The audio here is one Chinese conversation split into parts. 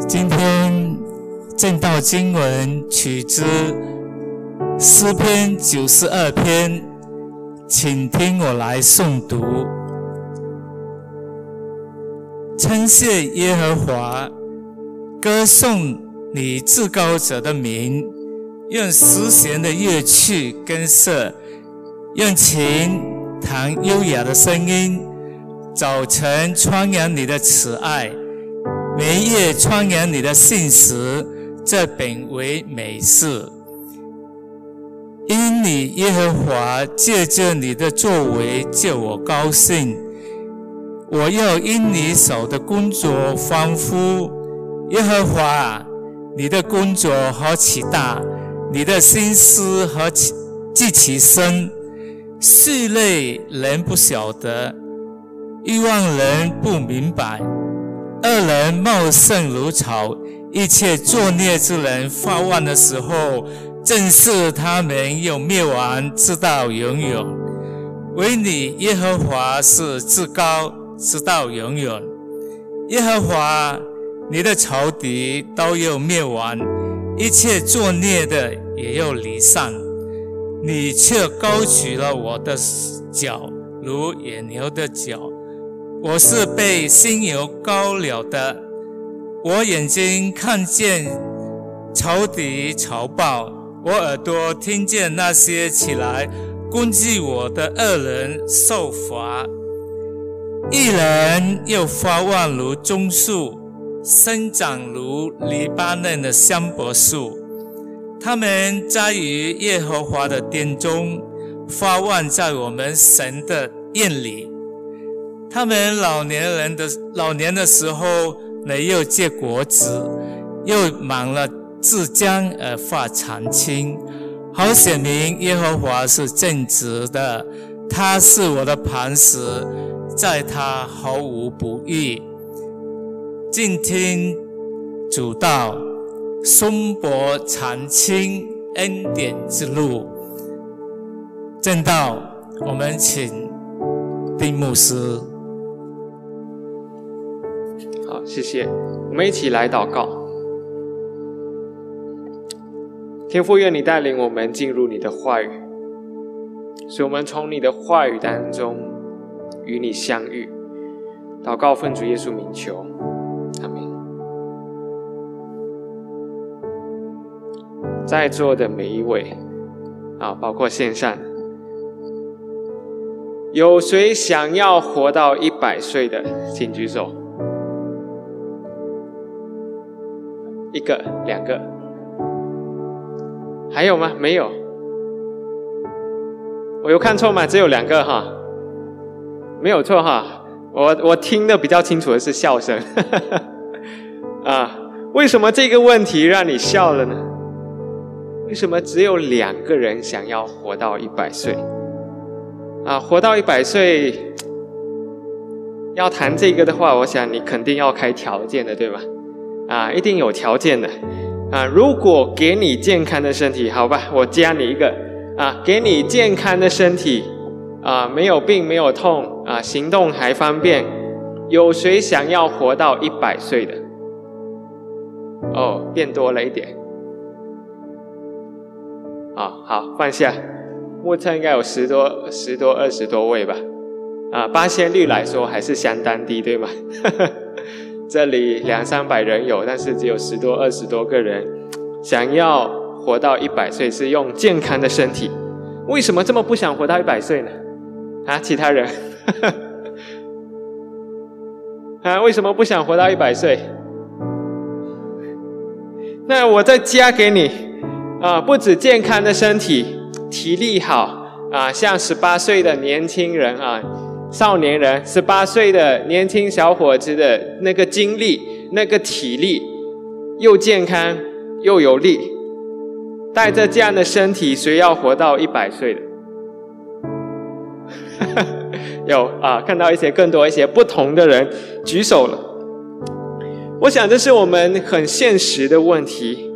今天正道经文取自诗篇九十二篇，请听我来诵读。称谢耶和华，歌颂你至高者的名，用丝弦的乐器跟色，用琴弹优雅的声音。早晨传扬你的慈爱，每夜传扬你的信实，这本为美事。因你耶和华借着你的作为叫我高兴。我要因你手的工作欢呼，耶和华，你的工作何其大，你的心思何其极其深，世内人不晓得，欲望人不明白。恶人茂盛如草，一切作孽之人发旺的时候，正是他们有灭亡直到永远。唯你耶和华是至高。直到永远，耶和华，你的仇敌都要灭亡，一切作孽的也要离散。你却高举了我的脚，如野牛的脚。我是被心油膏了的，我眼睛看见仇敌仇报，我耳朵听见那些起来攻击我的恶人受罚。一人又发旺如棕树，生长如黎巴嫩的香柏树。他们栽于耶和华的殿中，发旺在我们神的院里。他们老年人的老年的时候，没有结果子，又满了自将而发长青。好显明耶和华是正直的，他是我的磐石。在他毫无不义，静听主道，松柏长青，恩典之路。正道，我们请丁牧师。谢谢。我们一起来祷告。天父，愿你带领我们进入你的话语，使我们从你的话语当中。与你相遇，祷告奉主耶稣名求，阿门。在座的每一位啊，包括线上，有谁想要活到一百岁的，请举手。一个、两个，还有吗？没有。我有看错吗？只有两个哈。没有错哈，我我听的比较清楚的是笑声，啊，为什么这个问题让你笑了呢？为什么只有两个人想要活到一百岁？啊，活到一百岁，要谈这个的话，我想你肯定要开条件的，对吧？啊，一定有条件的，啊，如果给你健康的身体，好吧，我加你一个，啊，给你健康的身体。啊，没有病，没有痛，啊，行动还方便，有谁想要活到一百岁的？哦，变多了一点。啊，好，放下。目测应该有十多、十多、二十多位吧。啊，八仙率来说还是相当低，对吗？这里两三百人有，但是只有十多、二十多个人想要活到一百岁，是用健康的身体。为什么这么不想活到一百岁呢？啊，其他人，啊，为什么不想活到一百岁？那我再加给你，啊，不止健康的身体，体力好啊，像十八岁的年轻人啊，少年人，十八岁的年轻小伙子的那个精力、那个体力，又健康又有力，带着这样的身体，谁要活到一百岁的？有啊，看到一些更多一些不同的人举手了。我想这是我们很现实的问题。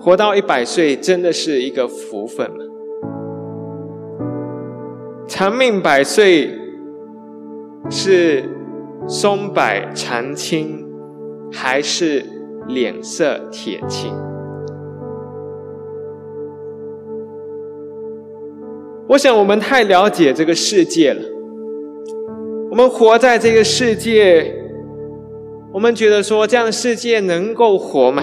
活到一百岁真的是一个福分吗？长命百岁是松柏长青，还是脸色铁青？我想我们太了解这个世界了。我们活在这个世界，我们觉得说这样的世界能够活吗？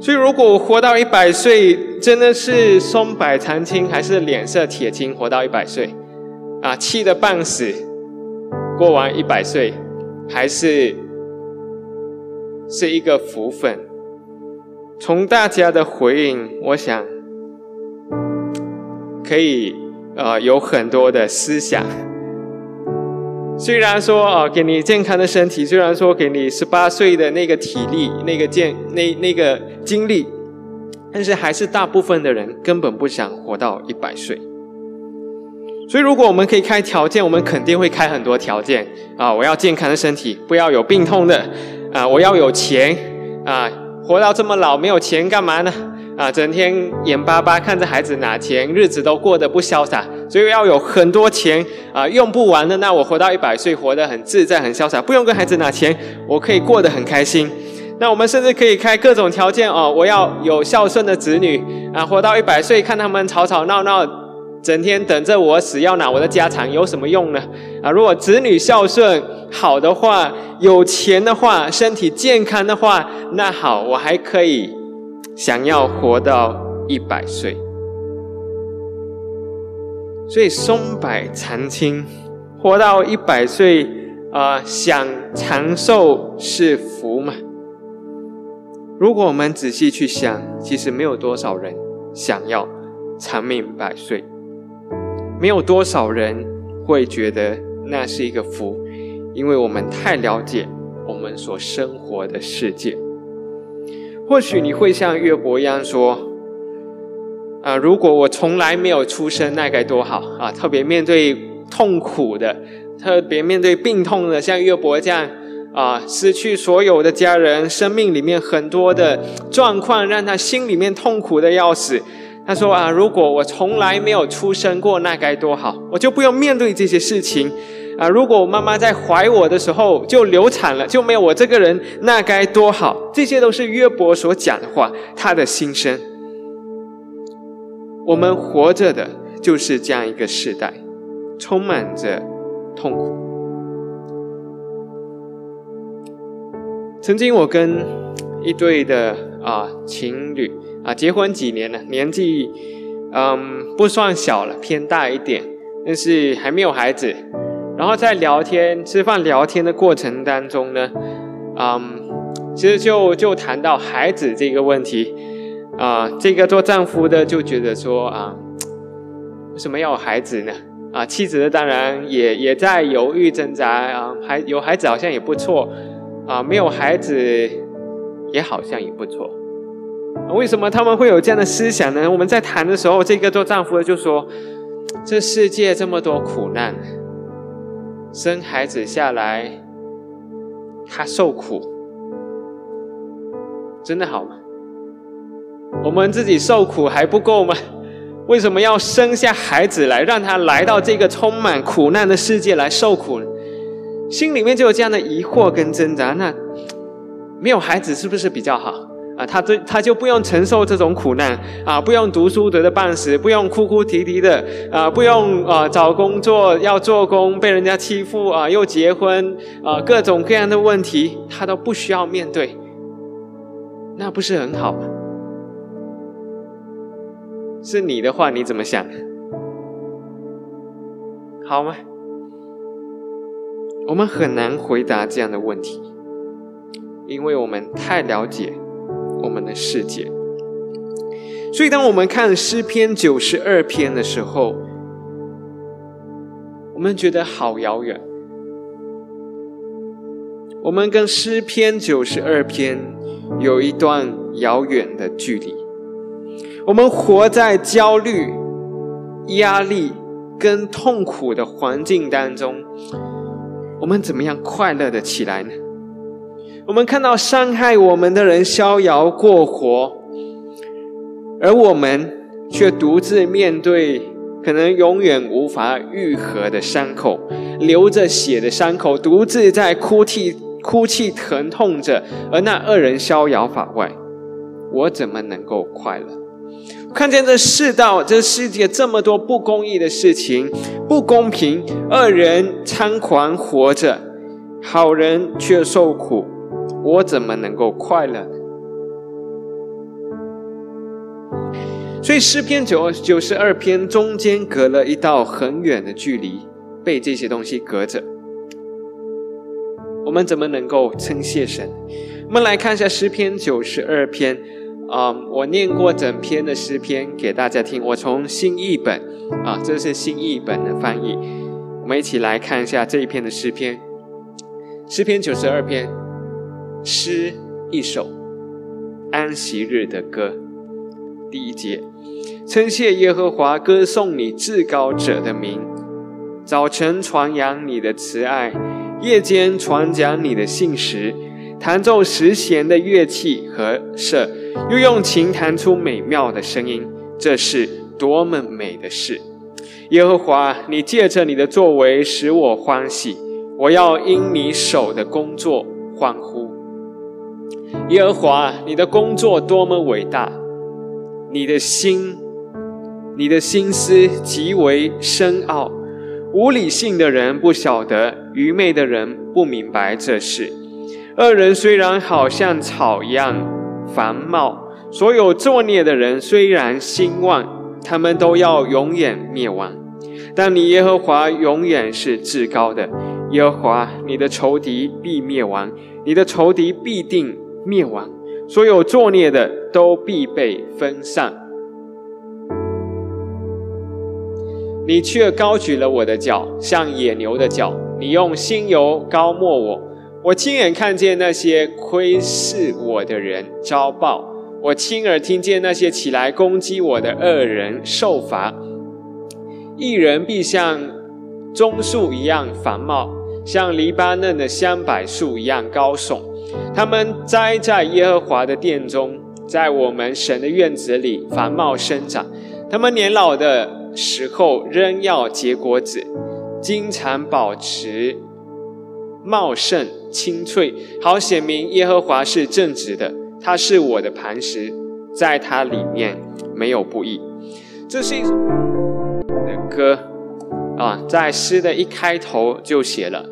所以，如果我活到一百岁，真的是松柏长青，还是脸色铁青？活到一百岁，啊，气得半死，过完一百岁，还是是一个福分？从大家的回应，我想可以呃有很多的思想。虽然说啊，给你健康的身体，虽然说给你十八岁的那个体力、那个健、那那个精力，但是还是大部分的人根本不想活到一百岁。所以，如果我们可以开条件，我们肯定会开很多条件啊！我要健康的身体，不要有病痛的啊！我要有钱啊！活到这么老没有钱干嘛呢？啊，整天眼巴巴看着孩子拿钱，日子都过得不潇洒，所以要有很多钱啊，用不完的。那我活到一百岁，活得很自在、很潇洒，不用跟孩子拿钱，我可以过得很开心。那我们甚至可以开各种条件哦，我要有孝顺的子女啊，活到一百岁，看他们吵吵闹闹，整天等着我死要拿我的家产，有什么用呢？啊，如果子女孝顺好的话，有钱的话，身体健康的话，那好，我还可以。想要活到一百岁，所以松柏长青，活到一百岁啊，想长寿是福嘛？如果我们仔细去想，其实没有多少人想要长命百岁，没有多少人会觉得那是一个福，因为我们太了解我们所生活的世界。或许你会像约伯一样说：“啊，如果我从来没有出生，那该多好啊！特别面对痛苦的，特别面对病痛的，像约伯这样啊，失去所有的家人，生命里面很多的状况，让他心里面痛苦的要死。他说啊，如果我从来没有出生过，那该多好，我就不用面对这些事情。”啊！如果我妈妈在怀我的时候就流产了，就没有我这个人，那该多好！这些都是约伯所讲的话，他的心声。我们活着的就是这样一个时代，充满着痛苦。曾经我跟一对的啊情侣啊结婚几年了，年纪嗯不算小了，偏大一点，但是还没有孩子。然后在聊天、吃饭、聊天的过程当中呢，嗯，其实就就谈到孩子这个问题，啊，这个做丈夫的就觉得说啊，为什么要有孩子呢？啊，妻子的当然也也在犹豫挣扎啊，还有孩子好像也不错，啊，没有孩子也好像也不错，为什么他们会有这样的思想呢？我们在谈的时候，这个做丈夫的就说，这世界这么多苦难。生孩子下来，他受苦，真的好吗？我们自己受苦还不够吗？为什么要生下孩子来，让他来到这个充满苦难的世界来受苦呢？心里面就有这样的疑惑跟挣扎。那没有孩子是不是比较好？啊，他这他就不用承受这种苦难啊，不用读书读的半死，不用哭哭啼啼的啊，不用啊找工作要做工被人家欺负啊，又结婚啊，各种各样的问题他都不需要面对，那不是很好吗？是你的话你怎么想？好吗？我们很难回答这样的问题，因为我们太了解。我们的世界，所以当我们看诗篇九十二篇的时候，我们觉得好遥远。我们跟诗篇九十二篇有一段遥远的距离。我们活在焦虑、压力跟痛苦的环境当中，我们怎么样快乐的起来呢？我们看到伤害我们的人逍遥过活，而我们却独自面对可能永远无法愈合的伤口，流着血的伤口，独自在哭泣、哭泣疼痛着，而那恶人逍遥法外，我怎么能够快乐？看见这世道，这世界这么多不公义的事情，不公平，恶人猖狂活着，好人却受苦，我怎么能够快乐？所以诗篇九九十二篇中间隔了一道很远的距离，被这些东西隔着。我们怎么能够称谢神？我们来看一下诗篇九十二篇，啊，我念过整篇的诗篇给大家听。我从新译本，啊，这是新译本的翻译。我们一起来看一下这一篇的诗篇。诗篇九十二篇，诗一首，安息日的歌，第一节。称谢耶和华，歌颂你至高者的名。早晨传扬你的慈爱，夜间传讲你的信实。弹奏十弦的乐器和瑟，又用琴弹出美妙的声音。这是多么美的事！耶和华，你借着你的作为使我欢喜，我要因你手的工作欢呼。耶和华，你的工作多么伟大！你的心。你的心思极为深奥，无理性的人不晓得，愚昧的人不明白这事。恶人虽然好像草一样繁茂，所有作孽的人虽然兴旺，他们都要永远灭亡。但你耶和华永远是至高的，耶和华你的仇敌必灭亡，你的仇敌必定灭亡，所有作孽的都必被分散。你却高举了我的脚，像野牛的脚。你用新油膏抹我，我亲眼看见那些窥视我的人遭报，我亲耳听见那些起来攻击我的恶人受罚。一人必像棕树一样繁茂，像黎巴嫩的香柏树一样高耸。他们栽在耶和华的殿中，在我们神的院子里繁茂生长。他们年老的。时候仍要结果子，经常保持茂盛青翠，好显明耶和华是正直的。他是我的磐石，在他里面没有不义。这是一首的歌啊，在诗的一开头就写了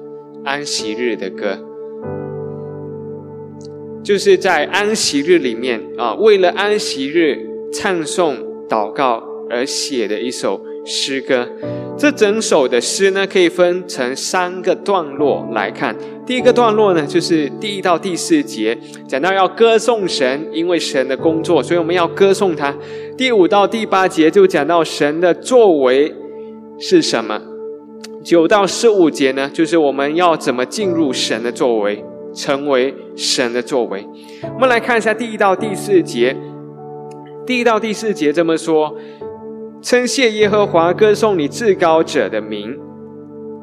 安息日的歌，就是在安息日里面啊，为了安息日唱颂祷告。而写的一首诗歌，这整首的诗呢，可以分成三个段落来看。第一个段落呢，就是第一到第四节，讲到要歌颂神，因为神的工作，所以我们要歌颂他。第五到第八节就讲到神的作为是什么。九到十五节呢，就是我们要怎么进入神的作为，成为神的作为。我们来看一下第一到第四节。第一到第四节这么说。称谢耶和华，歌颂你至高者的名。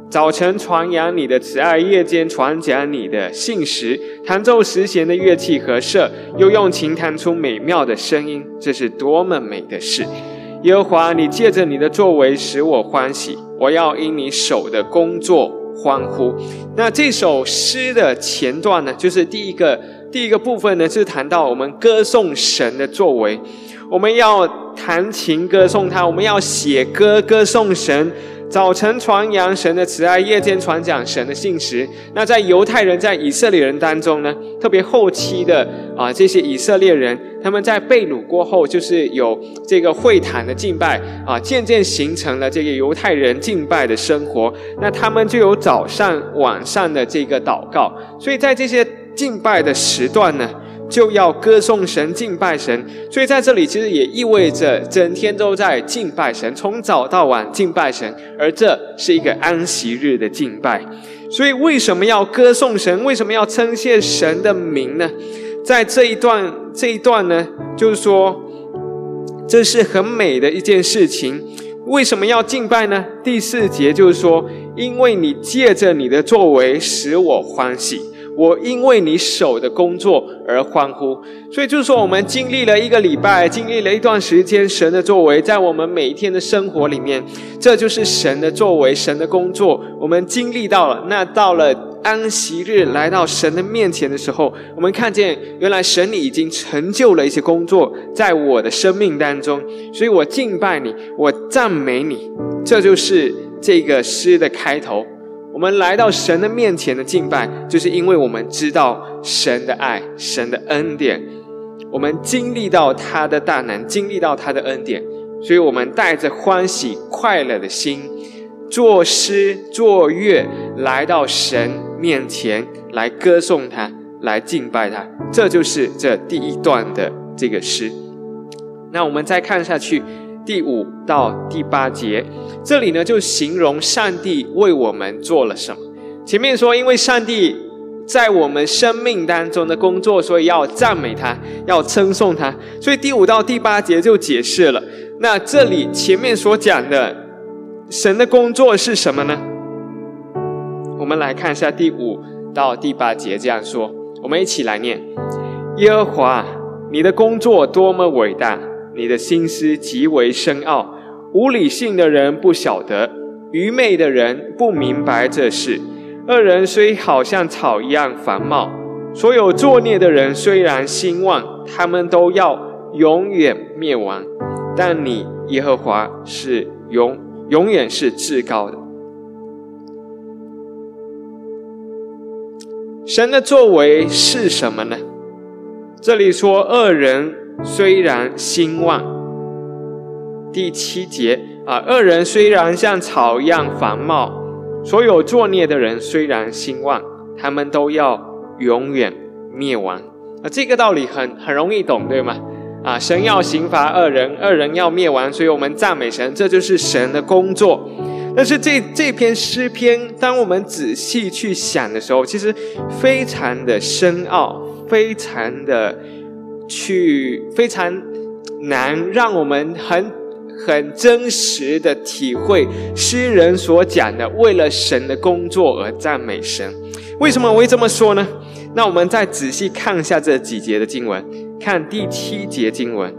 早晨传扬你的慈爱，夜间传讲你的信实。弹奏十弦的乐器和瑟，又用琴弹出美妙的声音。这是多么美的事！耶和华，你借着你的作为使我欢喜，我要因你手的工作欢呼。那这首诗的前段呢，就是第一个第一个部分呢，是谈到我们歌颂神的作为。我们要弹琴歌颂他，我们要写歌歌颂神。早晨传扬神的慈爱，夜间传讲神的信实。那在犹太人在以色列人当中呢，特别后期的啊，这些以色列人，他们在被掳过后，就是有这个会谈的敬拜啊，渐渐形成了这个犹太人敬拜的生活。那他们就有早上晚上的这个祷告，所以在这些敬拜的时段呢。就要歌颂神、敬拜神，所以在这里其实也意味着整天都在敬拜神，从早到晚敬拜神，而这是一个安息日的敬拜。所以为什么要歌颂神？为什么要称谢神的名呢？在这一段这一段呢，就是说这是很美的一件事情。为什么要敬拜呢？第四节就是说，因为你借着你的作为使我欢喜。我因为你手的工作而欢呼，所以就是说，我们经历了一个礼拜，经历了一段时间，神的作为在我们每一天的生活里面，这就是神的作为，神的工作，我们经历到了。那到了安息日来到神的面前的时候，我们看见原来神你已经成就了一些工作在我的生命当中，所以我敬拜你，我赞美你。这就是这个诗的开头。我们来到神的面前的敬拜，就是因为我们知道神的爱、神的恩典，我们经历到他的大能，经历到他的恩典，所以我们带着欢喜快乐的心。作诗作乐，来到神面前来歌颂他，来敬拜他，这就是这第一段的这个诗。那我们再看下去，第五到第八节，这里呢就形容上帝为我们做了什么。前面说，因为上帝在我们生命当中的工作，所以要赞美他，要称颂他。所以第五到第八节就解释了。那这里前面所讲的。神的工作是什么呢？我们来看一下第五到第八节这样说，我们一起来念：耶和华，你的工作多么伟大，你的心思极为深奥，无理性的人不晓得，愚昧的人不明白这事。恶人虽好像草一样繁茂，所有作孽的人虽然兴旺，他们都要永远灭亡。但你耶和华是永。永远是至高的。神的作为是什么呢？这里说恶人虽然兴旺，第七节啊，恶人虽然像草一样繁茂，所有作孽的人虽然兴旺，他们都要永远灭亡。啊，这个道理很很容易懂，对吗？啊，神要刑罚恶人，恶人要灭亡，所以我们赞美神，这就是神的工作。但是这这篇诗篇，当我们仔细去想的时候，其实非常的深奥，非常的去非常难，让我们很很真实的体会诗人所讲的，为了神的工作而赞美神。为什么我会这么说呢？那我们再仔细看一下这几节的经文。看第七节经文，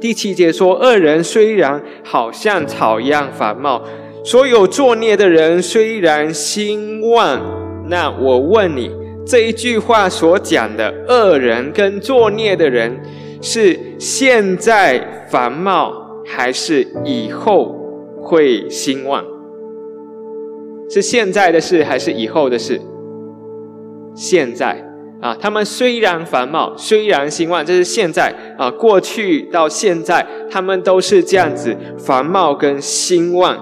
第七节说：“恶人虽然好像草一样繁茂，所有作孽的人虽然兴旺。”那我问你，这一句话所讲的恶人跟作孽的人，是现在繁茂，还是以后会兴旺？是现在的事，还是以后的事？现在。啊，他们虽然繁茂，虽然兴旺，这是现在啊。过去到现在，他们都是这样子繁茂跟兴旺。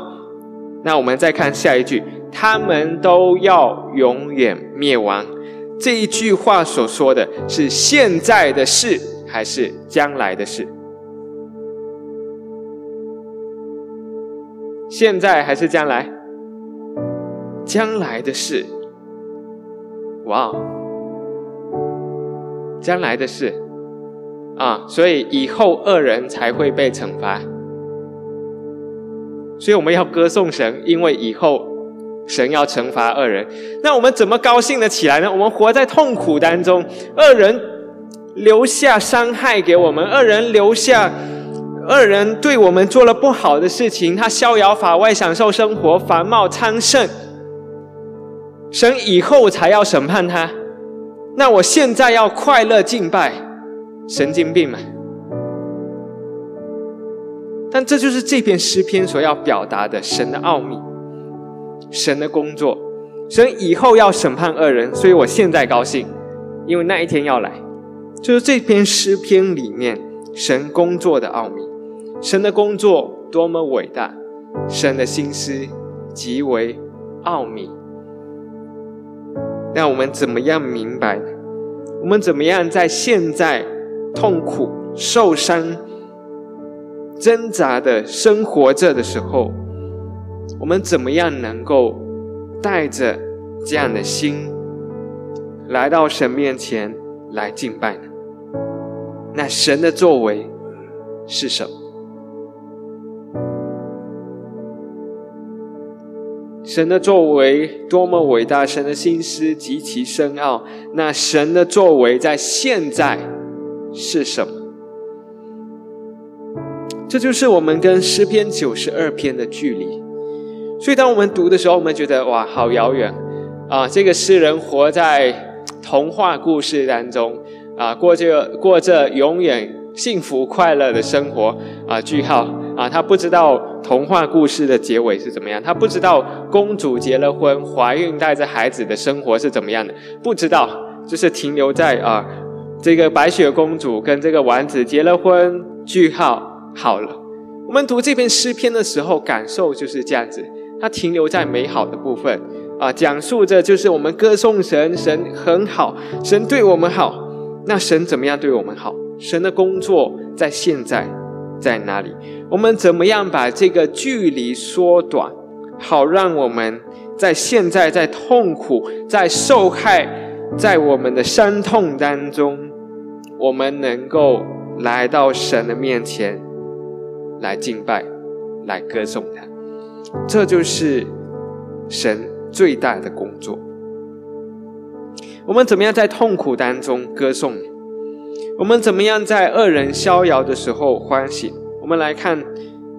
那我们再看下一句，他们都要永远灭亡。这一句话所说的是现在的事，还是将来的事？现在还是将来？将来的事。哇！将来的事，啊，所以以后恶人才会被惩罚。所以我们要歌颂神，因为以后神要惩罚恶人。那我们怎么高兴的起来呢？我们活在痛苦当中，恶人留下伤害给我们，恶人留下，恶人对我们做了不好的事情，他逍遥法外，享受生活，繁茂昌盛。神以后才要审判他。那我现在要快乐敬拜，神经病吗？但这就是这篇诗篇所要表达的神的奥秘，神的工作，神以后要审判恶人，所以我现在高兴，因为那一天要来。就是这篇诗篇里面神工作的奥秘，神的工作多么伟大，神的心思极为奥秘。那我们怎么样明白？我们怎么样在现在痛苦、受伤、挣扎的生活着的时候，我们怎么样能够带着这样的心来到神面前来敬拜呢？那神的作为是什么？神的作为多么伟大，神的心思极其深奥。那神的作为在现在是什么？这就是我们跟诗篇九十二篇的距离。所以，当我们读的时候，我们觉得哇，好遥远，啊，这个诗人活在童话故事当中啊，过着过着永远幸福快乐的生活啊。句号啊，他不知道童话故事的结尾是怎么样，他不知道公主结了婚，怀孕带着孩子的生活是怎么样的，不知道，就是停留在啊，这个白雪公主跟这个王子结了婚。句号好了，我们读这篇诗篇的时候，感受就是这样子，它停留在美好的部分。啊，讲述着就是我们歌颂神，神很好，神对我们好。那神怎么样对我们好？神的工作在现在在哪里？我们怎么样把这个距离缩短，好让我们在现在在痛苦、在受害、在我们的伤痛当中，我们能够来到神的面前来敬拜、来歌颂他。这就是神。最大的工作，我们怎么样在痛苦当中歌颂？我们怎么样在恶人逍遥的时候欢喜？我们来看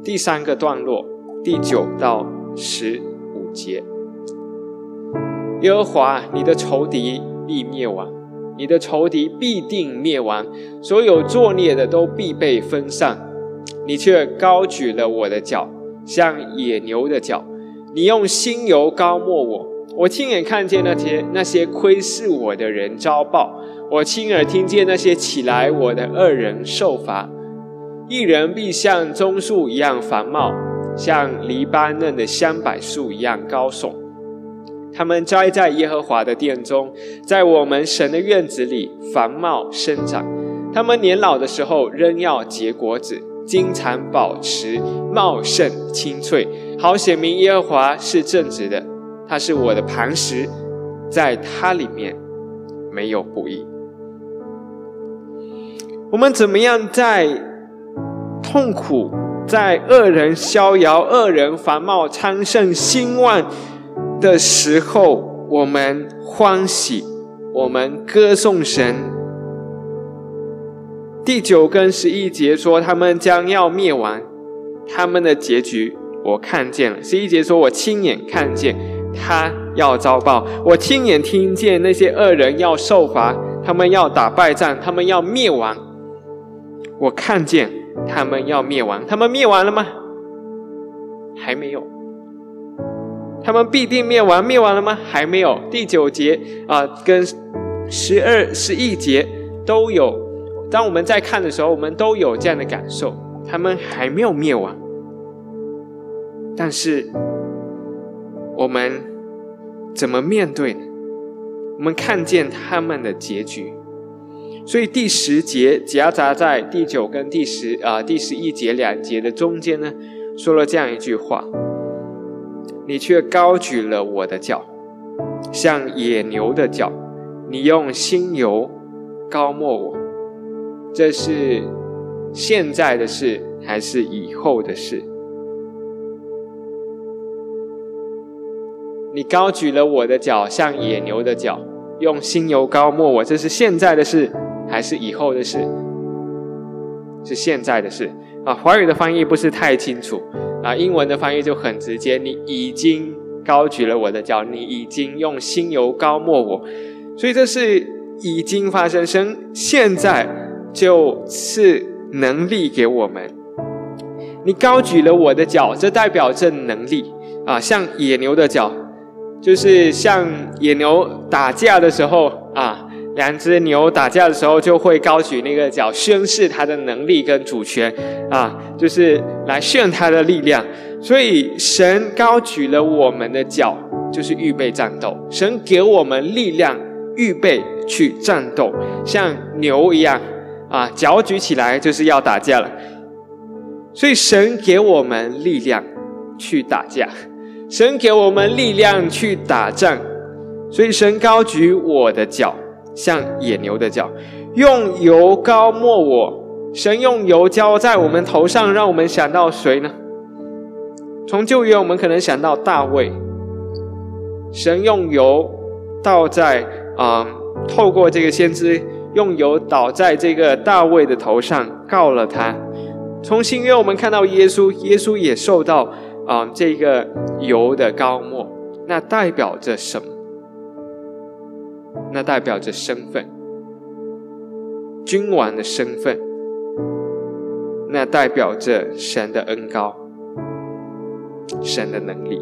第三个段落，第九到十五节。耶和华，你的仇敌必灭亡，你的仇敌必定灭亡，所有作孽的都必被分散。你却高举了我的脚，像野牛的脚。你用新油膏抹我，我亲眼看见那些那些窥视我的人遭报，我亲耳听见那些起来我的恶人受罚。一人必像棕树一样繁茂，像黎巴嫩的香柏树一样高耸。他们栽在耶和华的殿中，在我们神的院子里繁茂生长。他们年老的时候仍要结果子。经常保持茂盛清脆，好显明耶和华是正直的，他是我的磐石，在他里面没有不义。我们怎么样在痛苦、在恶人逍遥、恶人繁茂昌盛兴旺的时候，我们欢喜，我们歌颂神？第九跟十一节说，他们将要灭亡，他们的结局我看见了。十一节说，我亲眼看见他要遭报，我亲眼听见那些恶人要受罚，他们要打败仗，他们要灭亡。我看见他们要灭亡，他们灭亡了吗？还没有。他们必定灭亡，灭亡了吗？还没有。第九节啊，跟十二、十一节都有。当我们在看的时候，我们都有这样的感受：他们还没有灭亡，但是我们怎么面对呢？我们看见他们的结局。所以第十节夹杂在第九跟第十啊第十一节两节的中间呢，说了这样一句话：“你却高举了我的脚，像野牛的脚；你用新油膏抹我。”这是现在的事还是以后的事？你高举了我的脚，像野牛的脚，用新油膏抹我。这是现在的事还是以后的事？是现在的事啊！华语的翻译不是太清楚啊，英文的翻译就很直接。你已经高举了我的脚，你已经用新油膏抹我，所以这是已经发生。生现在。就赐能力给我们。你高举了我的脚，这代表着能力啊，像野牛的脚，就是像野牛打架的时候啊，两只牛打架的时候就会高举那个脚，宣示它的能力跟主权啊，就是来炫它的力量。所以神高举了我们的脚，就是预备战斗。神给我们力量，预备去战斗，像牛一样。啊，脚举起来就是要打架了，所以神给我们力量去打架，神给我们力量去打仗，所以神高举我的脚，像野牛的脚，用油膏抹我。神用油浇在我们头上，让我们想到谁呢？从旧约我们可能想到大卫，神用油倒在啊，透过这个先知。用油倒在这个大卫的头上，告了他。从新约我们看到耶稣，耶稣也受到啊这个油的高抹，那代表着什么？那代表着身份；君王的身份，那代表着神的恩高、神的能力。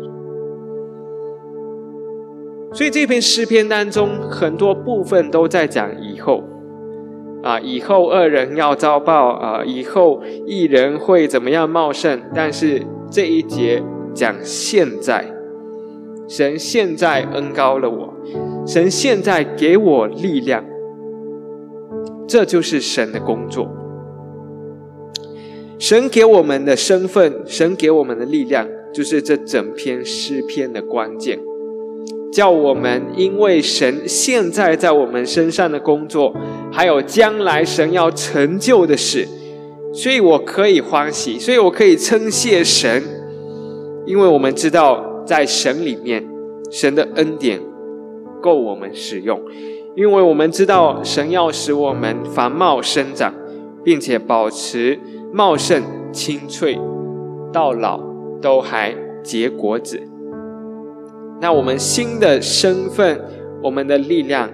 所以这篇诗篇当中，很多部分都在讲以后，啊，以后恶人要遭报，啊，以后一人会怎么样茂盛？但是这一节讲现在，神现在恩高了我，神现在给我力量，这就是神的工作。神给我们的身份，神给我们的力量，就是这整篇诗篇的关键。叫我们因为神现在在我们身上的工作，还有将来神要成就的事，所以我可以欢喜，所以我可以称谢神，因为我们知道在神里面，神的恩典够我们使用，因为我们知道神要使我们繁茂生长，并且保持茂盛青翠，到老都还结果子。那我们新的身份，我们的力量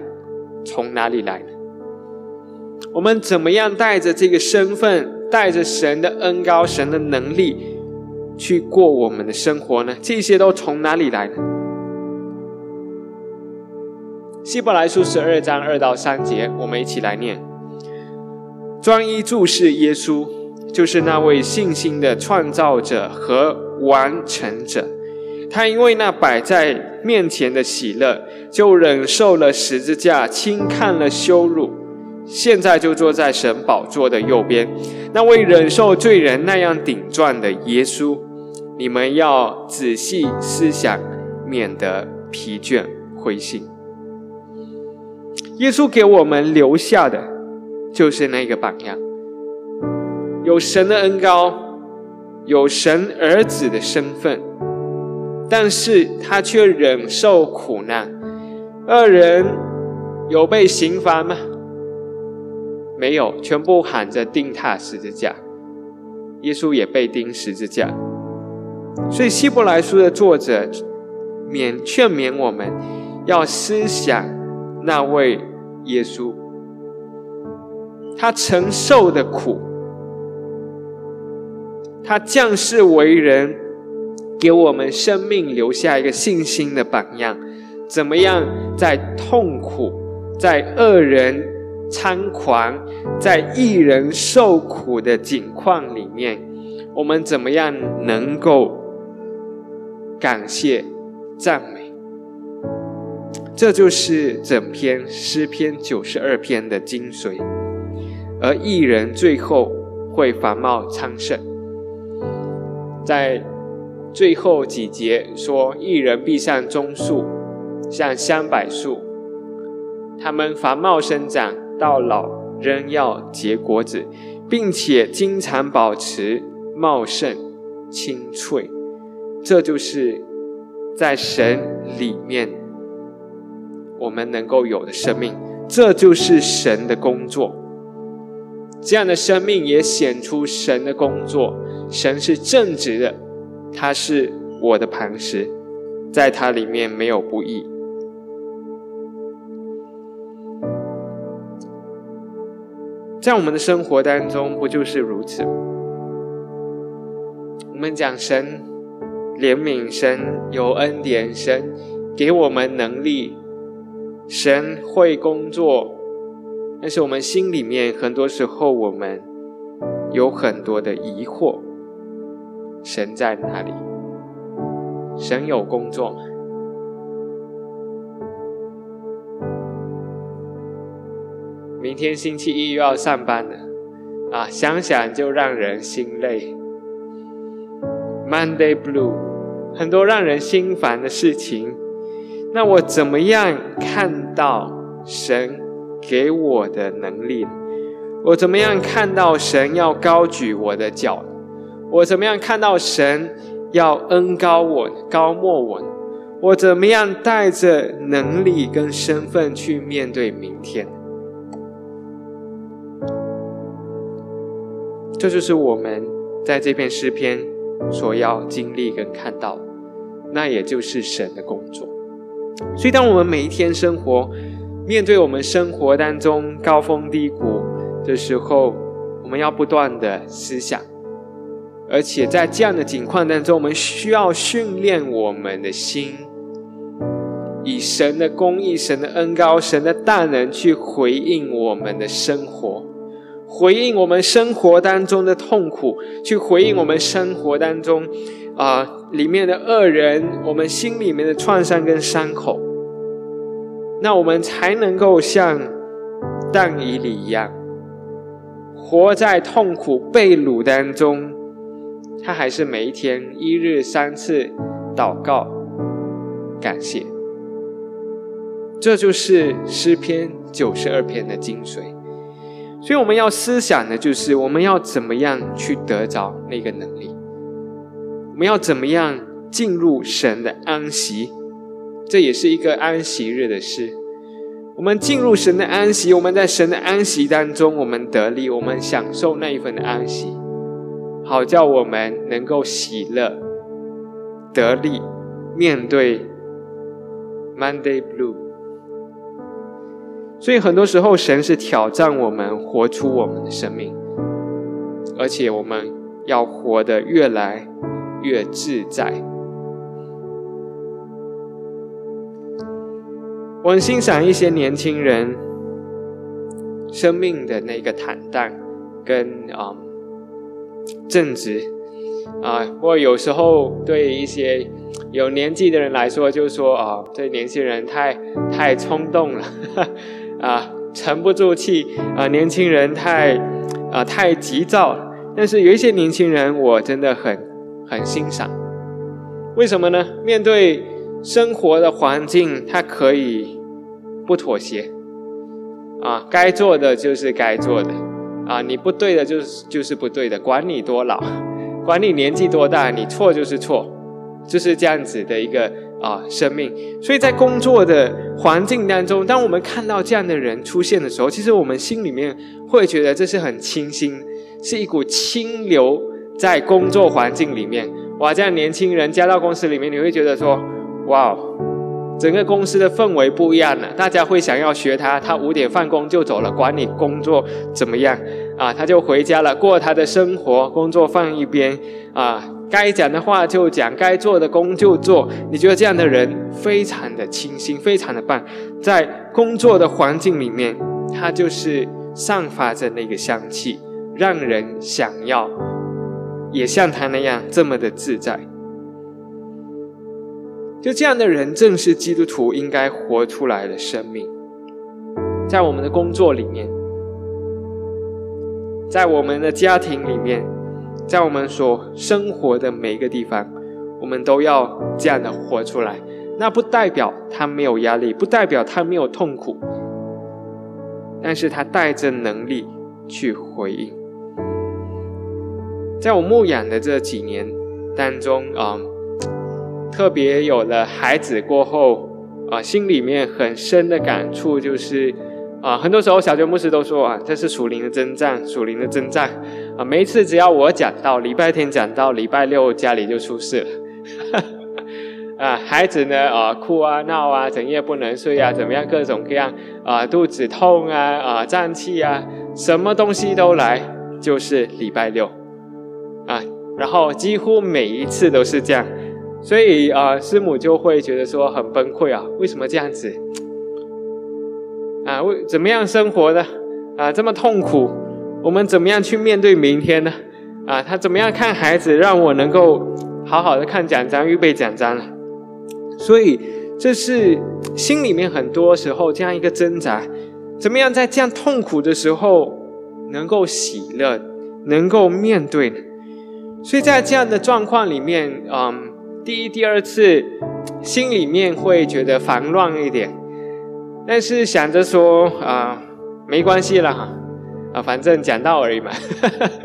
从哪里来呢？我们怎么样带着这个身份，带着神的恩高、神的能力去过我们的生活呢？这些都从哪里来呢？希伯来书十二章二到三节，我们一起来念：专一注视耶稣，就是那位信心的创造者和完成者。他因为那摆在面前的喜乐，就忍受了十字架，轻看了羞辱，现在就坐在神宝座的右边。那位忍受罪人那样顶撞的耶稣，你们要仔细思想，免得疲倦灰心。耶稣给我们留下的，就是那个榜样，有神的恩高，有神儿子的身份。但是他却忍受苦难，二人有被刑罚吗？没有，全部喊着钉踏十字架。耶稣也被钉十字架。所以希伯来书的作者勉劝勉我们要思想那位耶稣，他承受的苦，他降世为人。给我们生命留下一个信心的榜样，怎么样在痛苦、在恶人猖狂、在一人受苦的境况里面，我们怎么样能够感谢、赞美？这就是整篇诗篇九十二篇的精髓。而一人最后会繁茂昌盛，在。最后几节说：“一人必像棕树，像香柏树，他们繁茂生长，到老仍要结果子，并且经常保持茂盛、清脆。这就是在神里面我们能够有的生命，这就是神的工作。这样的生命也显出神的工作。神是正直的。”他是我的磐石，在它里面没有不义。在我们的生活当中，不就是如此？我们讲神怜悯，神有恩典，神给我们能力，神会工作，但是我们心里面很多时候，我们有很多的疑惑。神在哪里？神有工作吗？明天星期一又要上班了，啊，想想就让人心累。Monday Blue，很多让人心烦的事情。那我怎么样看到神给我的能力？我怎么样看到神要高举我的脚？我怎么样看到神要恩高我、高莫我？我怎么样带着能力跟身份去面对明天？这就是我们在这篇诗篇所要经历跟看到，那也就是神的工作。所以，当我们每一天生活面对我们生活当中高峰低谷的时候，我们要不断的思想，而且在这样的境况当中，我们需要训练我们的心，以神的公义、神的恩高、神的大能去回应我们的生活，回应我们生活当中的痛苦，去回应我们生活当中啊里面的恶人，我们心里面的创伤跟伤口。那我们才能够像但以理一样，活在痛苦被掳当中，他还是每一天一日三次祷告感谢。这就是诗篇九十二篇的精髓。所以我们要思想的就是，我们要怎么样去得着那个能力？我们要怎么样进入神的安息？这也是一个安息日的事。我们进入神的安息，我们在神的安息当中，我们得力，我们享受那一份的安息，好叫我们能够喜乐、得力，面对 Monday Blue。所以很多时候，神是挑战我们活出我们的生命，而且我们要活得越来越自在。我很欣赏一些年轻人生命的那个坦荡跟啊正直啊，我有时候对一些有年纪的人来说，就说啊，这年轻人太太冲动了 啊，沉不住气啊，年轻人太啊太急躁。但是有一些年轻人，我真的很很欣赏。为什么呢？面对生活的环境，他可以不妥协，啊，该做的就是该做的，啊，你不对的，就是就是不对的，管你多老，管你年纪多大，你错就是错，就是这样子的一个啊生命。所以在工作的环境当中，当我们看到这样的人出现的时候，其实我们心里面会觉得这是很清新，是一股清流在工作环境里面。哇，这样年轻人加到公司里面，你会觉得说，哇，整个公司的氛围不一样了，大家会想要学他。他五点放工就走了，管你工作怎么样啊？他就回家了，过他的生活，工作放一边啊。该讲的话就讲，该做的工就做。你觉得这样的人非常的清新，非常的棒，在工作的环境里面，他就是散发着那个香气，让人想要。也像他那样这么的自在，就这样的人正是基督徒应该活出来的生命。在我们的工作里面，在我们的家庭里面，在我们所生活的每一个地方，我们都要这样的活出来。那不代表他没有压力，不代表他没有痛苦，但是他带着能力去回应。在我牧养的这几年当中啊，特别有了孩子过后啊，心里面很深的感触就是啊，很多时候小娟牧师都说啊，这是属灵的征战，属灵的征战啊。每一次只要我讲到礼拜天讲到礼拜六，家里就出事了 啊，孩子呢啊哭啊闹啊，整夜不能睡啊，怎么样各种各样啊，肚子痛啊啊胀气啊，什么东西都来，就是礼拜六。啊，然后几乎每一次都是这样，所以啊，师母就会觉得说很崩溃啊，为什么这样子？啊，为怎么样生活的？啊，这么痛苦，我们怎么样去面对明天呢？啊，他怎么样看孩子，让我能够好好的看奖章，预备奖章了？所以这是心里面很多时候这样一个挣扎，怎么样在这样痛苦的时候能够喜乐，能够面对呢？所以在这样的状况里面，嗯，第一、第二次，心里面会觉得烦乱一点，但是想着说啊，没关系了哈，啊，反正讲道而已嘛，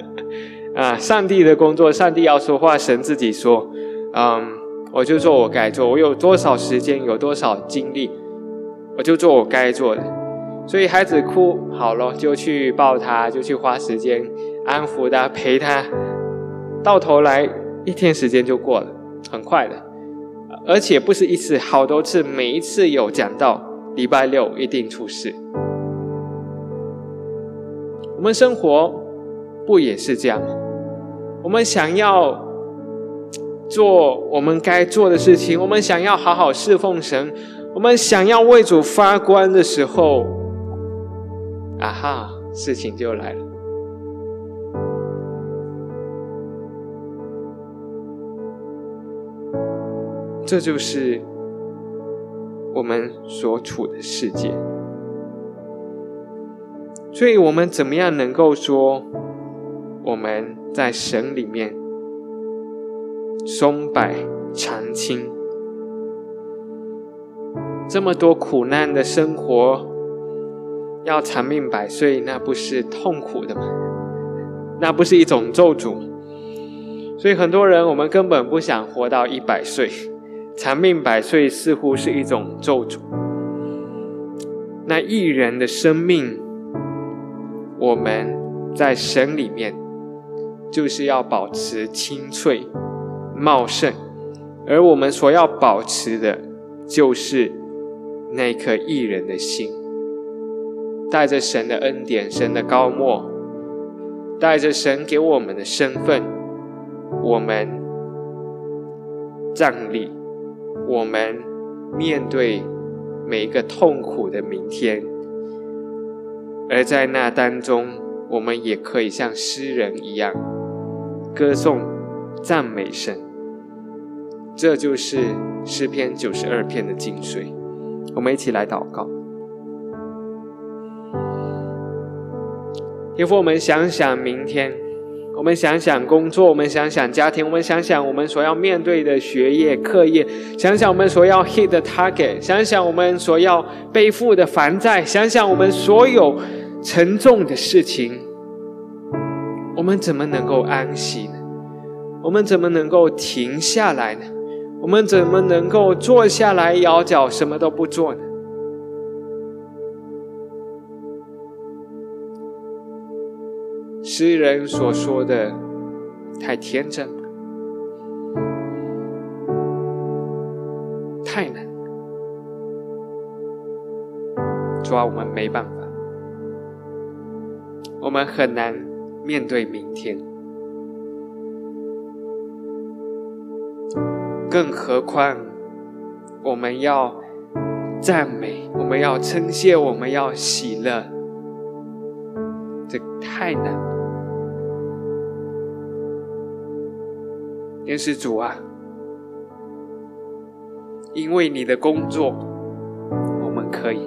啊，上帝的工作，上帝要说话，神自己说，嗯，我就做我该做，我有多少时间，有多少精力，我就做我该做的。所以孩子哭好了，就去抱他，就去花时间安抚他，陪他。到头来一天时间就过了，很快的，而且不是一次，好多次，每一次有讲到，礼拜六一定出事。我们生活不也是这样吗？我们想要做我们该做的事情，我们想要好好侍奉神，我们想要为主发光的时候，啊哈，事情就来了。这就是我们所处的世界，所以我们怎么样能够说我们在神里面松柏长青？这么多苦难的生活，要长命百岁，那不是痛苦的吗？那不是一种咒诅？所以很多人，我们根本不想活到一百岁。长命百岁似乎是一种咒诅。那艺人的生命，我们在神里面就是要保持清脆、茂盛，而我们所要保持的，就是那颗艺人的心，带着神的恩典、神的高莫，带着神给我们的身份，我们站立。我们面对每一个痛苦的明天，而在那当中，我们也可以像诗人一样歌颂、赞美神。这就是诗篇九十二篇的精髓。我们一起来祷告。天父，我们想想明天。我们想想工作，我们想想家庭，我们想想我们所要面对的学业课业，想想我们所要 hit 的 target，想想我们所要背负的烦债，想想我们所有沉重的事情，我们怎么能够安息呢？我们怎么能够停下来呢？我们怎么能够坐下来摇脚什么都不做呢？诗人所说的太天真了，太难。主啊，我们没办法，我们很难面对明天，更何况我们要赞美，我们要称谢，我们要喜乐，这太难了。天使主啊，因为你的工作，我们可以；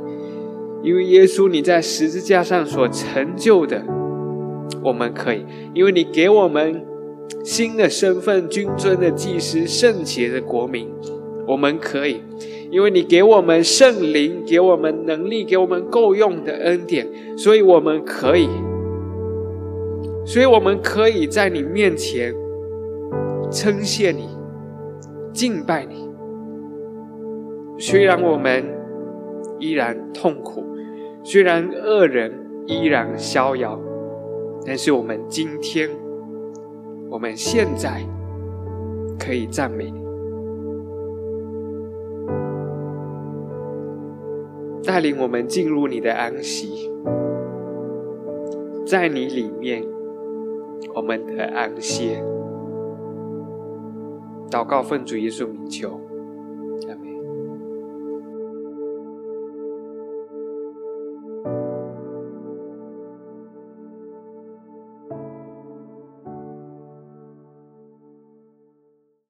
因为耶稣你在十字架上所成就的，我们可以；因为你给我们新的身份、君尊的祭司、圣洁的国民，我们可以；因为你给我们圣灵，给我们能力，给我们够用的恩典，所以我们可以。所以我们可以在你面前。称谢你，敬拜你。虽然我们依然痛苦，虽然恶人依然逍遥，但是我们今天，我们现在可以赞美你，带领我们进入你的安息，在你里面，我们的安歇。祷告，奉主耶稣名求。